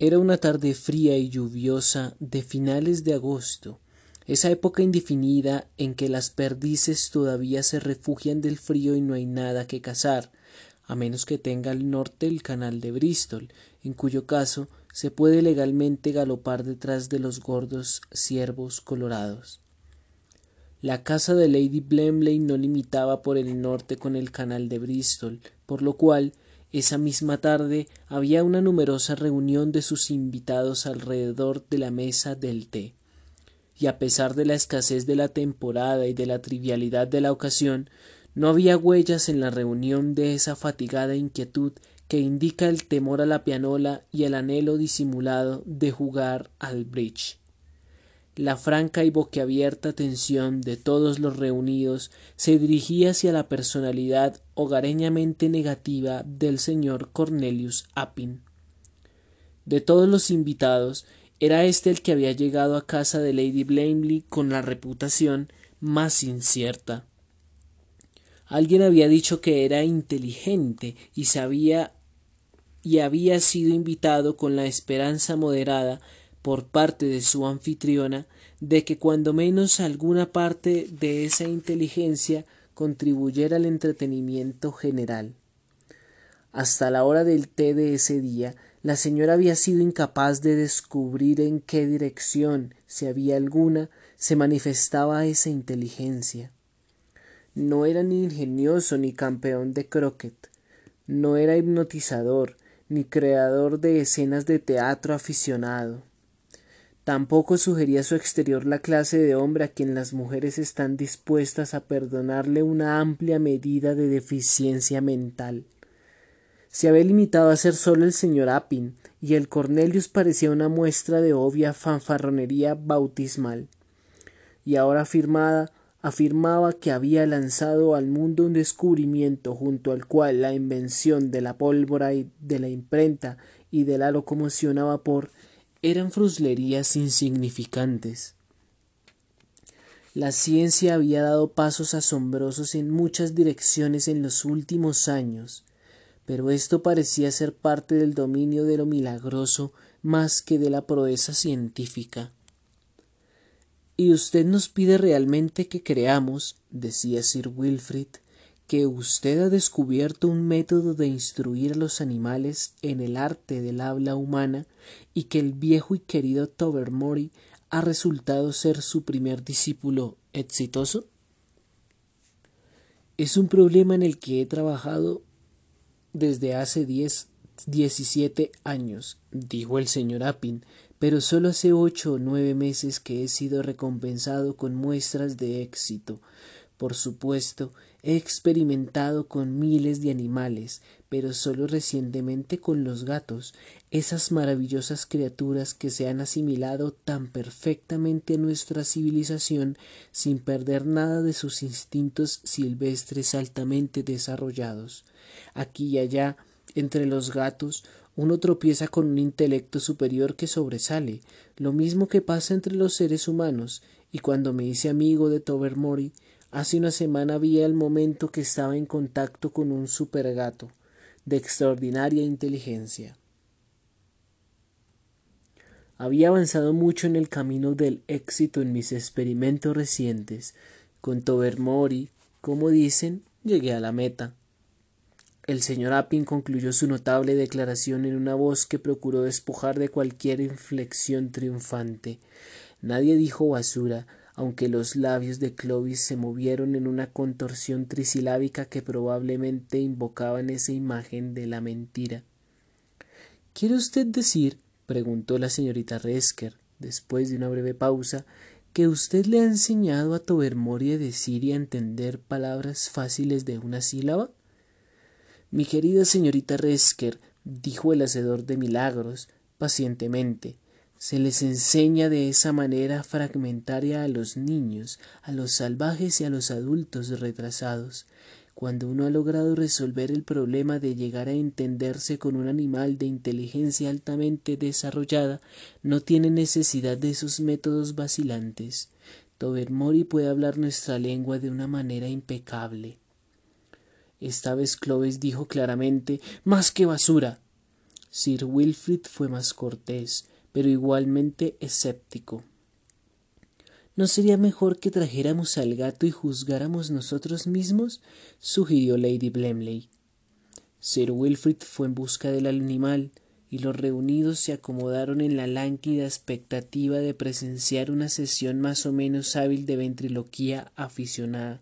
Era una tarde fría y lluviosa de finales de agosto, esa época indefinida en que las perdices todavía se refugian del frío y no hay nada que cazar, a menos que tenga al norte el canal de Bristol, en cuyo caso se puede legalmente galopar detrás de los gordos ciervos colorados. La casa de Lady Blemley no limitaba por el norte con el canal de Bristol, por lo cual esa misma tarde había una numerosa reunión de sus invitados alrededor de la mesa del té. Y a pesar de la escasez de la temporada y de la trivialidad de la ocasión, no había huellas en la reunión de esa fatigada inquietud que indica el temor a la pianola y el anhelo disimulado de jugar al bridge. La franca y boquiabierta atención de todos los reunidos se dirigía hacia la personalidad hogareñamente negativa del señor Cornelius Appin. De todos los invitados, era éste el que había llegado a casa de Lady Blamley con la reputación más incierta. Alguien había dicho que era inteligente y sabía y había sido invitado con la esperanza moderada por parte de su anfitriona de que cuando menos alguna parte de esa inteligencia contribuyera al entretenimiento general. Hasta la hora del té de ese día, la señora había sido incapaz de descubrir en qué dirección, si había alguna, se manifestaba esa inteligencia. No era ni ingenioso ni campeón de croquet, no era hipnotizador, ni creador de escenas de teatro aficionado. Tampoco sugería su exterior la clase de hombre a quien las mujeres están dispuestas a perdonarle una amplia medida de deficiencia mental. Se había limitado a ser solo el señor Appin, y el Cornelius parecía una muestra de obvia fanfarronería bautismal. Y ahora afirmada, afirmaba que había lanzado al mundo un descubrimiento junto al cual la invención de la pólvora y de la imprenta y de la locomoción a vapor eran fruslerías insignificantes. La ciencia había dado pasos asombrosos en muchas direcciones en los últimos años, pero esto parecía ser parte del dominio de lo milagroso más que de la proeza científica. Y usted nos pide realmente que creamos, decía Sir Wilfrid, que usted ha descubierto un método de instruir a los animales en el arte del habla humana y que el viejo y querido Tobermory ha resultado ser su primer discípulo exitoso? Es un problema en el que he trabajado desde hace diecisiete años, dijo el señor Appin, pero solo hace ocho o nueve meses que he sido recompensado con muestras de éxito. Por supuesto, He experimentado con miles de animales, pero solo recientemente con los gatos, esas maravillosas criaturas que se han asimilado tan perfectamente a nuestra civilización sin perder nada de sus instintos silvestres altamente desarrollados. Aquí y allá, entre los gatos, uno tropieza con un intelecto superior que sobresale, lo mismo que pasa entre los seres humanos, y cuando me hice amigo de Tobermory, Hace una semana vi el momento que estaba en contacto con un supergato de extraordinaria inteligencia. Había avanzado mucho en el camino del éxito en mis experimentos recientes. Con Tobermory, como dicen, llegué a la meta. El señor Appin concluyó su notable declaración en una voz que procuró despojar de cualquier inflexión triunfante. Nadie dijo basura, aunque los labios de Clovis se movieron en una contorsión trisilábica que probablemente invocaban esa imagen de la mentira. ¿Quiere usted decir, preguntó la señorita Resker, después de una breve pausa, que usted le ha enseñado a Tobermory a decir y a entender palabras fáciles de una sílaba? Mi querida señorita Resker, dijo el hacedor de milagros, pacientemente, se les enseña de esa manera fragmentaria a los niños, a los salvajes y a los adultos retrasados. Cuando uno ha logrado resolver el problema de llegar a entenderse con un animal de inteligencia altamente desarrollada, no tiene necesidad de esos métodos vacilantes. Tobermory puede hablar nuestra lengua de una manera impecable. Esta vez Clovis dijo claramente Más que basura. Sir Wilfrid fue más cortés, pero igualmente escéptico. ¿No sería mejor que trajéramos al gato y juzgáramos nosotros mismos? sugirió Lady Blemley. Sir Wilfrid fue en busca del animal, y los reunidos se acomodaron en la lánguida expectativa de presenciar una sesión más o menos hábil de ventriloquía aficionada.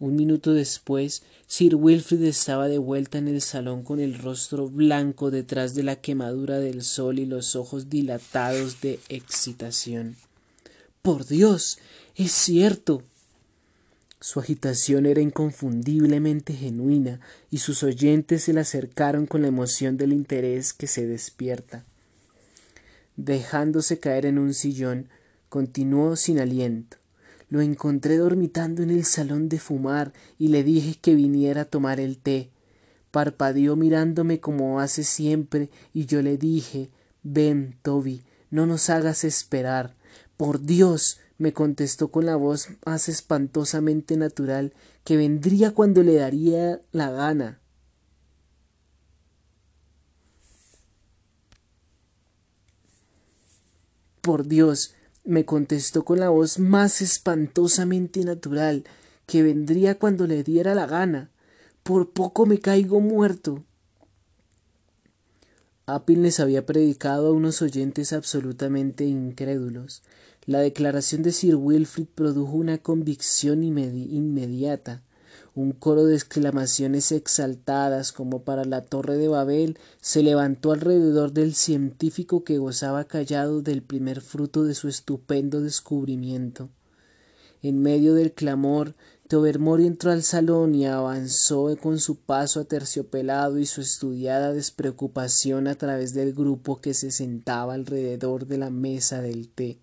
Un minuto después, Sir Wilfrid estaba de vuelta en el salón con el rostro blanco detrás de la quemadura del sol y los ojos dilatados de excitación. Por Dios. es cierto. Su agitación era inconfundiblemente genuina, y sus oyentes se le acercaron con la emoción del interés que se despierta. Dejándose caer en un sillón, continuó sin aliento. Lo encontré dormitando en el salón de fumar y le dije que viniera a tomar el té. Parpadeó mirándome como hace siempre y yo le dije Ven, Toby, no nos hagas esperar. Por Dios, me contestó con la voz más espantosamente natural, que vendría cuando le daría la gana. Por Dios, me contestó con la voz más espantosamente natural, que vendría cuando le diera la gana. Por poco me caigo muerto. Appin les había predicado a unos oyentes absolutamente incrédulos. La declaración de Sir Wilfrid produjo una convicción inmediata. Un coro de exclamaciones exaltadas como para la torre de Babel se levantó alrededor del científico que gozaba callado del primer fruto de su estupendo descubrimiento. En medio del clamor, Tobermory entró al salón y avanzó con su paso aterciopelado y su estudiada despreocupación a través del grupo que se sentaba alrededor de la mesa del té.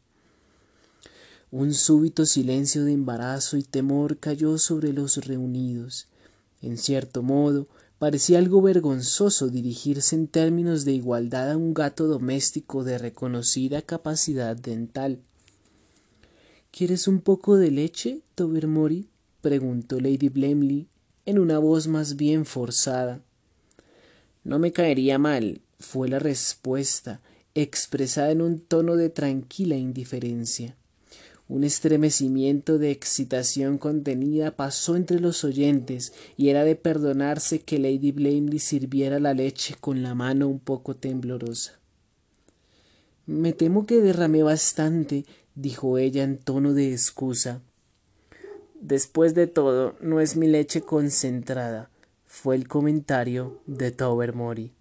Un súbito silencio de embarazo y temor cayó sobre los reunidos. En cierto modo, parecía algo vergonzoso dirigirse en términos de igualdad a un gato doméstico de reconocida capacidad dental. ¿Quieres un poco de leche, Tobermory? preguntó Lady Blemley en una voz más bien forzada. No me caería mal, fue la respuesta, expresada en un tono de tranquila indiferencia. Un estremecimiento de excitación contenida pasó entre los oyentes, y era de perdonarse que Lady Blamley sirviera la leche con la mano un poco temblorosa. Me temo que derramé bastante, dijo ella en tono de excusa. Después de todo, no es mi leche concentrada, fue el comentario de Tobermory.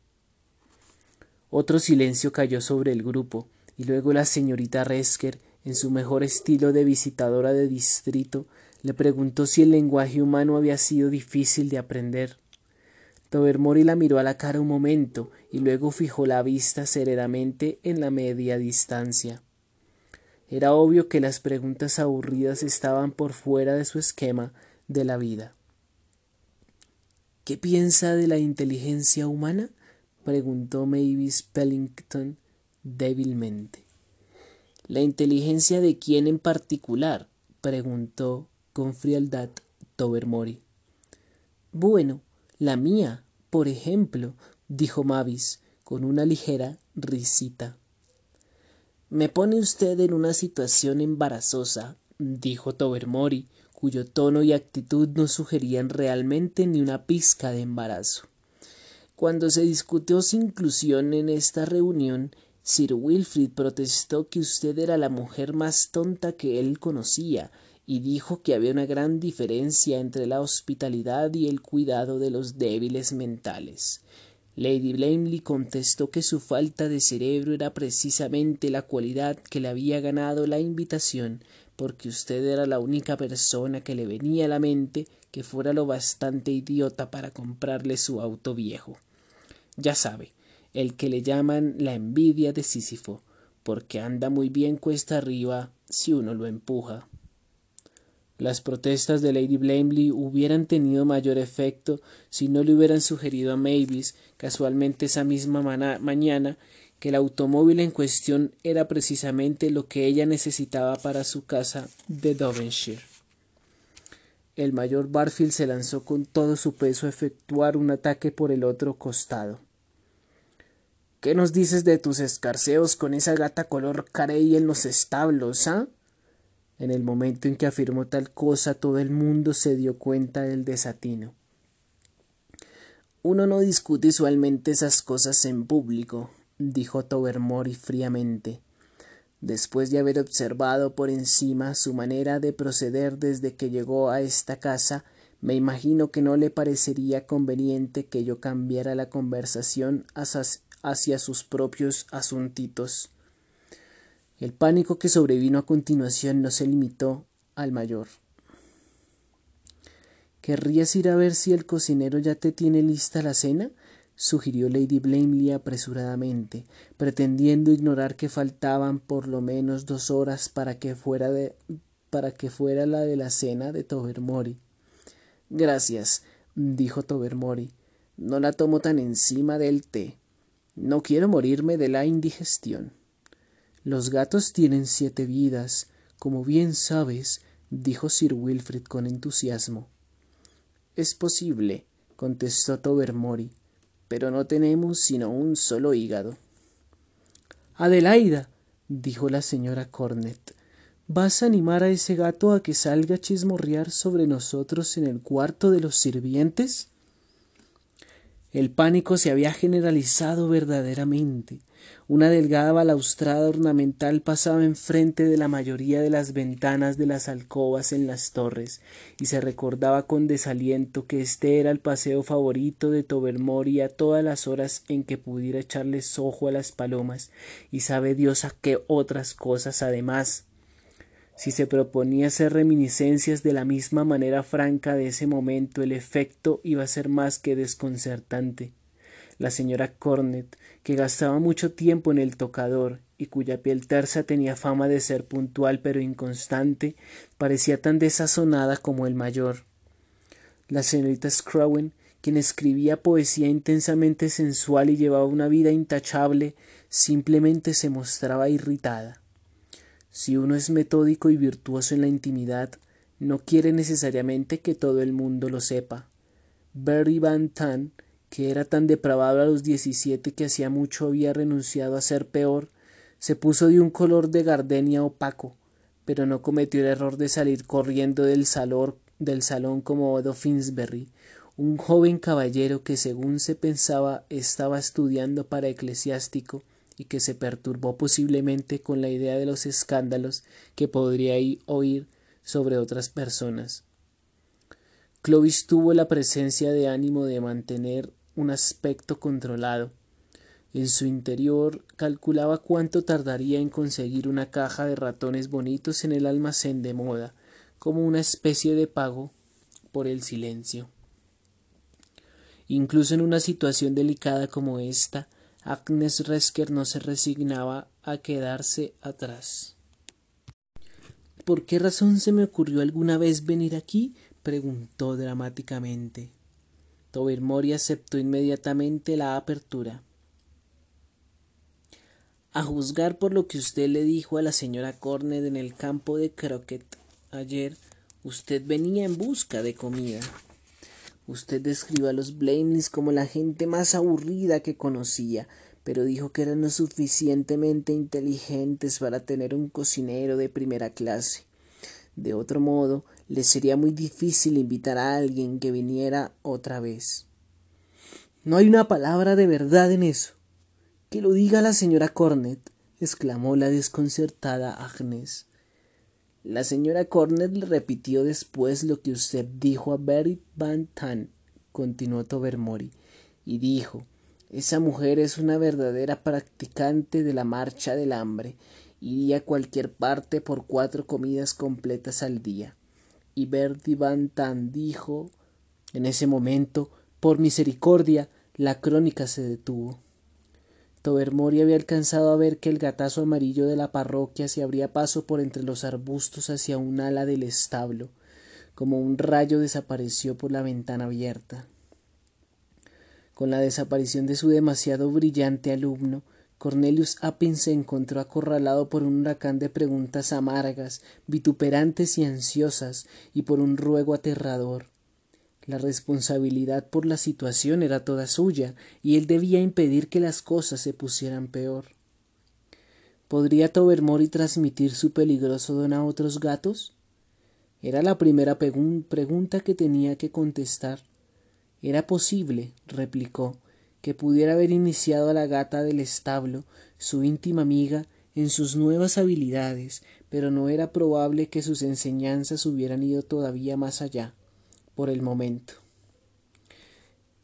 Otro silencio cayó sobre el grupo, y luego la señorita Resker en su mejor estilo de visitadora de distrito, le preguntó si el lenguaje humano había sido difícil de aprender. Tobermory la miró a la cara un momento y luego fijó la vista serenamente en la media distancia. Era obvio que las preguntas aburridas estaban por fuera de su esquema de la vida. ¿Qué piensa de la inteligencia humana? preguntó Mavis Pellington débilmente. ¿La inteligencia de quién en particular? preguntó con frialdad Tobermory. Bueno, la mía, por ejemplo, dijo Mavis con una ligera risita. Me pone usted en una situación embarazosa, dijo Tobermory, cuyo tono y actitud no sugerían realmente ni una pizca de embarazo. Cuando se discutió su inclusión en esta reunión, Sir Wilfrid protestó que usted era la mujer más tonta que él conocía, y dijo que había una gran diferencia entre la hospitalidad y el cuidado de los débiles mentales. Lady Blamley contestó que su falta de cerebro era precisamente la cualidad que le había ganado la invitación, porque usted era la única persona que le venía a la mente que fuera lo bastante idiota para comprarle su auto viejo. Ya sabe, el que le llaman la envidia de Sísifo, porque anda muy bien cuesta arriba si uno lo empuja. Las protestas de Lady Blamley hubieran tenido mayor efecto si no le hubieran sugerido a Mavis, casualmente esa misma mañana, que el automóvil en cuestión era precisamente lo que ella necesitaba para su casa de Devonshire. El mayor Barfield se lanzó con todo su peso a efectuar un ataque por el otro costado. ¿Qué nos dices de tus escarceos con esa gata color carey en los establos, ah? En el momento en que afirmó tal cosa, todo el mundo se dio cuenta del desatino. Uno no discute usualmente esas cosas en público, dijo Tobermory fríamente. Después de haber observado por encima su manera de proceder desde que llegó a esta casa, me imagino que no le parecería conveniente que yo cambiara la conversación sus propios asuntitos. El pánico que sobrevino a continuación no se limitó al mayor. ¿Querrías ir a ver si el cocinero ya te tiene lista la cena? sugirió Lady Blamley apresuradamente, pretendiendo ignorar que faltaban por lo menos dos horas para que fuera de para que fuera la de la cena de Tobermory. Gracias, dijo Tobermory. No la tomo tan encima del té. No quiero morirme de la indigestión. Los gatos tienen siete vidas, como bien sabes, dijo Sir Wilfrid con entusiasmo. Es posible, contestó Tobermory, pero no tenemos sino un solo hígado. Adelaida, dijo la señora Cornet, ¿vas a animar a ese gato a que salga a chismorrear sobre nosotros en el cuarto de los sirvientes? El pánico se había generalizado verdaderamente. Una delgada balaustrada ornamental pasaba enfrente de la mayoría de las ventanas de las alcobas en las torres, y se recordaba con desaliento que este era el paseo favorito de Tobermory a todas las horas en que pudiera echarles ojo a las palomas, y sabe Dios a qué otras cosas además. Si se proponía hacer reminiscencias de la misma manera franca de ese momento, el efecto iba a ser más que desconcertante. La señora Cornet, que gastaba mucho tiempo en el tocador y cuya piel tersa tenía fama de ser puntual pero inconstante, parecía tan desazonada como el mayor. La señorita Scrowen, quien escribía poesía intensamente sensual y llevaba una vida intachable, simplemente se mostraba irritada. Si uno es metódico y virtuoso en la intimidad, no quiere necesariamente que todo el mundo lo sepa. Berry Van Tan que era tan depravado a los diecisiete que hacía mucho había renunciado a ser peor, se puso de un color de gardenia opaco, pero no cometió el error de salir corriendo del del salón como Odo Finsberry, un joven caballero que según se pensaba estaba estudiando para eclesiástico y que se perturbó posiblemente con la idea de los escándalos que podría oír sobre otras personas. Clovis tuvo la presencia de ánimo de mantener un aspecto controlado. En su interior calculaba cuánto tardaría en conseguir una caja de ratones bonitos en el almacén de moda, como una especie de pago por el silencio. Incluso en una situación delicada como esta, Agnes Resker no se resignaba a quedarse atrás. ¿Por qué razón se me ocurrió alguna vez venir aquí? preguntó dramáticamente. Tobermory aceptó inmediatamente la apertura. A juzgar por lo que usted le dijo a la señora Cornet en el campo de croquet ayer, usted venía en busca de comida. Usted describió a los Blameleys como la gente más aburrida que conocía, pero dijo que eran lo suficientemente inteligentes para tener un cocinero de primera clase. De otro modo, le sería muy difícil invitar a alguien que viniera otra vez. No hay una palabra de verdad en eso. Que lo diga la señora Cornet, exclamó la desconcertada Agnes. La señora Cornet le repitió después lo que usted dijo a Berry Van Tan, continuó Tobermory, y dijo esa mujer es una verdadera practicante de la marcha del hambre iría a cualquier parte por cuatro comidas completas al día. Y Bertie Van Tan dijo en ese momento, por misericordia, la crónica se detuvo. Tobermory había alcanzado a ver que el gatazo amarillo de la parroquia se abría paso por entre los arbustos hacia un ala del establo. Como un rayo desapareció por la ventana abierta. Con la desaparición de su demasiado brillante alumno, Cornelius Appin se encontró acorralado por un huracán de preguntas amargas, vituperantes y ansiosas, y por un ruego aterrador. La responsabilidad por la situación era toda suya, y él debía impedir que las cosas se pusieran peor. ¿Podría Tobermory transmitir su peligroso don a otros gatos? Era la primera pregunta que tenía que contestar. Era posible, replicó, que pudiera haber iniciado a la gata del establo, su íntima amiga, en sus nuevas habilidades, pero no era probable que sus enseñanzas hubieran ido todavía más allá, por el momento.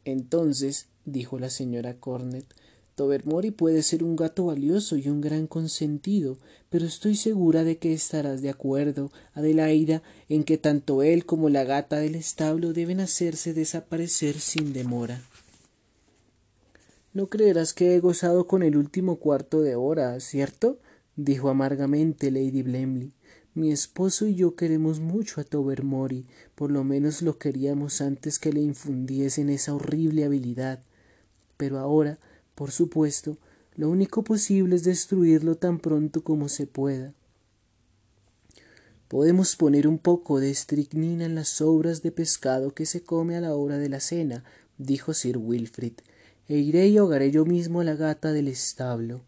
Entonces, dijo la señora Cornet, Tobermory puede ser un gato valioso y un gran consentido, pero estoy segura de que estarás de acuerdo, Adelaida, en que tanto él como la gata del establo deben hacerse desaparecer sin demora. No creerás que he gozado con el último cuarto de hora, ¿cierto? dijo amargamente Lady Blemley. Mi esposo y yo queremos mucho a Tobermory, por lo menos lo queríamos antes que le infundiesen esa horrible habilidad. Pero ahora por supuesto, lo único posible es destruirlo tan pronto como se pueda. Podemos poner un poco de estricnina en las sobras de pescado que se come a la hora de la cena, dijo Sir Wilfrid, e iré y ahogaré yo mismo a la gata del establo.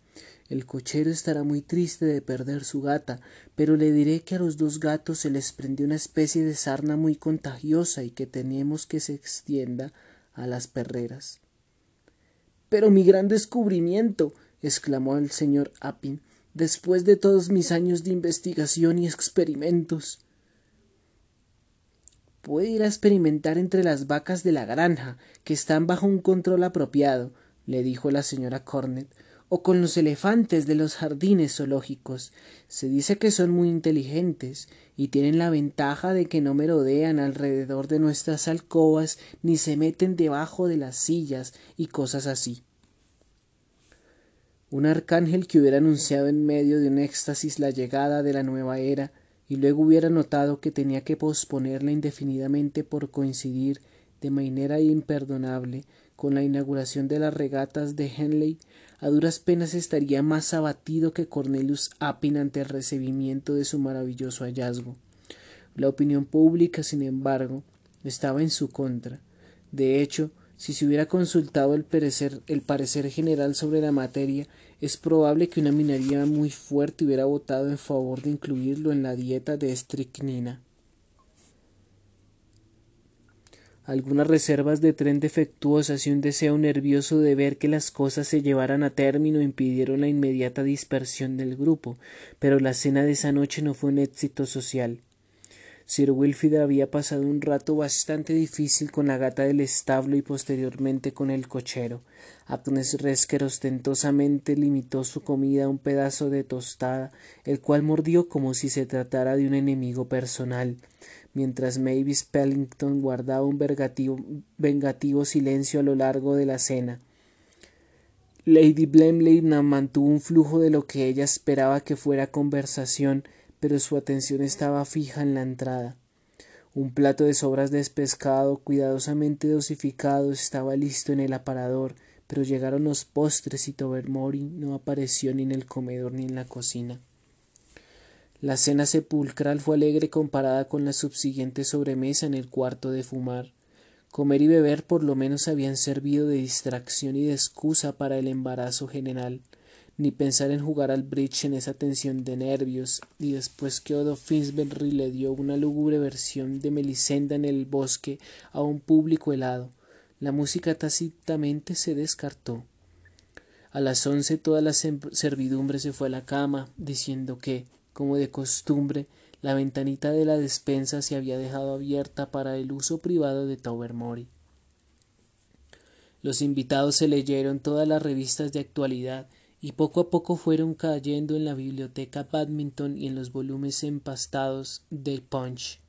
El cochero estará muy triste de perder su gata, pero le diré que a los dos gatos se les prendió una especie de sarna muy contagiosa y que tenemos que se extienda a las perreras. Pero mi gran descubrimiento. exclamó el señor Appin, después de todos mis años de investigación y experimentos. Puede ir a experimentar entre las vacas de la granja, que están bajo un control apropiado, le dijo la señora Cornet, o con los elefantes de los jardines zoológicos. Se dice que son muy inteligentes y tienen la ventaja de que no merodean alrededor de nuestras alcobas ni se meten debajo de las sillas y cosas así. Un arcángel que hubiera anunciado en medio de un éxtasis la llegada de la nueva era y luego hubiera notado que tenía que posponerla indefinidamente por coincidir de manera imperdonable con la inauguración de las regatas de Henley, a duras penas estaría más abatido que Cornelius Appin ante el recibimiento de su maravilloso hallazgo. La opinión pública, sin embargo, estaba en su contra. De hecho, si se hubiera consultado el parecer, el parecer general sobre la materia, es probable que una minoría muy fuerte hubiera votado en favor de incluirlo en la dieta de estricnina. Algunas reservas de tren defectuosas y un deseo nervioso de ver que las cosas se llevaran a término impidieron la inmediata dispersión del grupo, pero la cena de esa noche no fue un éxito social. Sir Wilfrid había pasado un rato bastante difícil con la gata del establo y posteriormente con el cochero. Agnes Resker ostentosamente limitó su comida a un pedazo de tostada, el cual mordió como si se tratara de un enemigo personal mientras Mavis Pellington guardaba un vengativo silencio a lo largo de la cena. Lady Blemley mantuvo un flujo de lo que ella esperaba que fuera conversación, pero su atención estaba fija en la entrada. Un plato de sobras de pescado cuidadosamente dosificado estaba listo en el aparador, pero llegaron los postres y Tobermory no apareció ni en el comedor ni en la cocina. La cena sepulcral fue alegre comparada con la subsiguiente sobremesa en el cuarto de fumar. Comer y beber por lo menos habían servido de distracción y de excusa para el embarazo general, ni pensar en jugar al bridge en esa tensión de nervios, y después que Odo Finsbury le dio una lúgubre versión de Melisenda en el bosque a un público helado, la música tácitamente se descartó. A las once toda la servidumbre se fue a la cama, diciendo que, como de costumbre, la ventanita de la despensa se había dejado abierta para el uso privado de Tobermory. Los invitados se leyeron todas las revistas de actualidad y poco a poco fueron cayendo en la biblioteca Badminton y en los volúmenes empastados del Punch.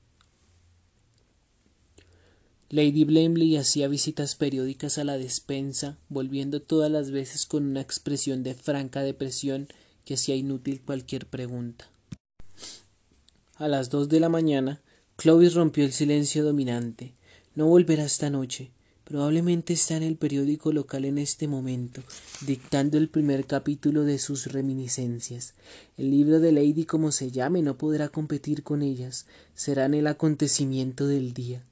Lady Blamley hacía visitas periódicas a la despensa, volviendo todas las veces con una expresión de franca depresión que hacía inútil cualquier pregunta. A las dos de la mañana, Clovis rompió el silencio dominante. No volverá esta noche. Probablemente está en el periódico local en este momento, dictando el primer capítulo de sus reminiscencias. El libro de Lady, como se llame, no podrá competir con ellas. Serán el acontecimiento del día.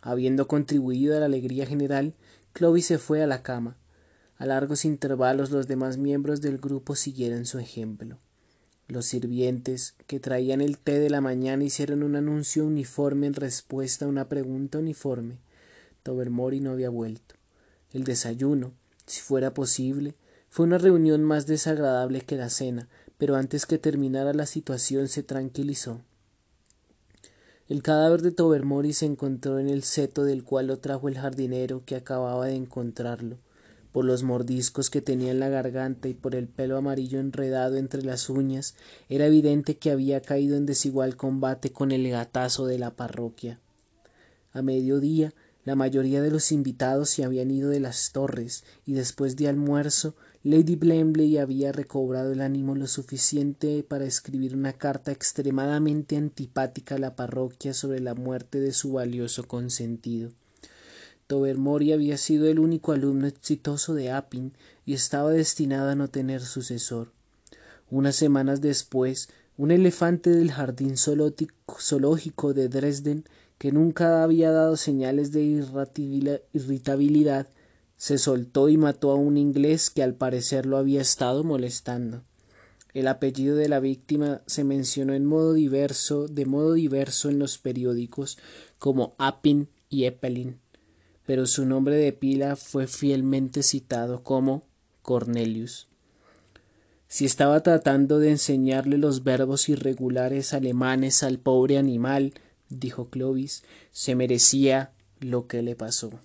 Habiendo contribuido a la alegría general, Clovis se fue a la cama. A largos intervalos los demás miembros del grupo siguieron su ejemplo. Los sirvientes que traían el té de la mañana hicieron un anuncio uniforme en respuesta a una pregunta uniforme. Tobermory no había vuelto. El desayuno, si fuera posible, fue una reunión más desagradable que la cena, pero antes que terminara la situación se tranquilizó. El cadáver de Tobermory se encontró en el seto del cual lo trajo el jardinero que acababa de encontrarlo. Por los mordiscos que tenía en la garganta y por el pelo amarillo enredado entre las uñas, era evidente que había caído en desigual combate con el gatazo de la parroquia. A mediodía, la mayoría de los invitados se habían ido de las torres, y después de almuerzo Lady Blemley había recobrado el ánimo lo suficiente para escribir una carta extremadamente antipática a la parroquia sobre la muerte de su valioso consentido. Tobermory había sido el único alumno exitoso de Appin y estaba destinado a no tener sucesor. Unas semanas después, un elefante del jardín zoológico de Dresden, que nunca había dado señales de irritabilidad, se soltó y mató a un inglés que al parecer lo había estado molestando. El apellido de la víctima se mencionó en modo diverso, de modo diverso en los periódicos como Appin y Eppelin, pero su nombre de pila fue fielmente citado como Cornelius. Si estaba tratando de enseñarle los verbos irregulares alemanes al pobre animal, dijo Clovis, se merecía lo que le pasó.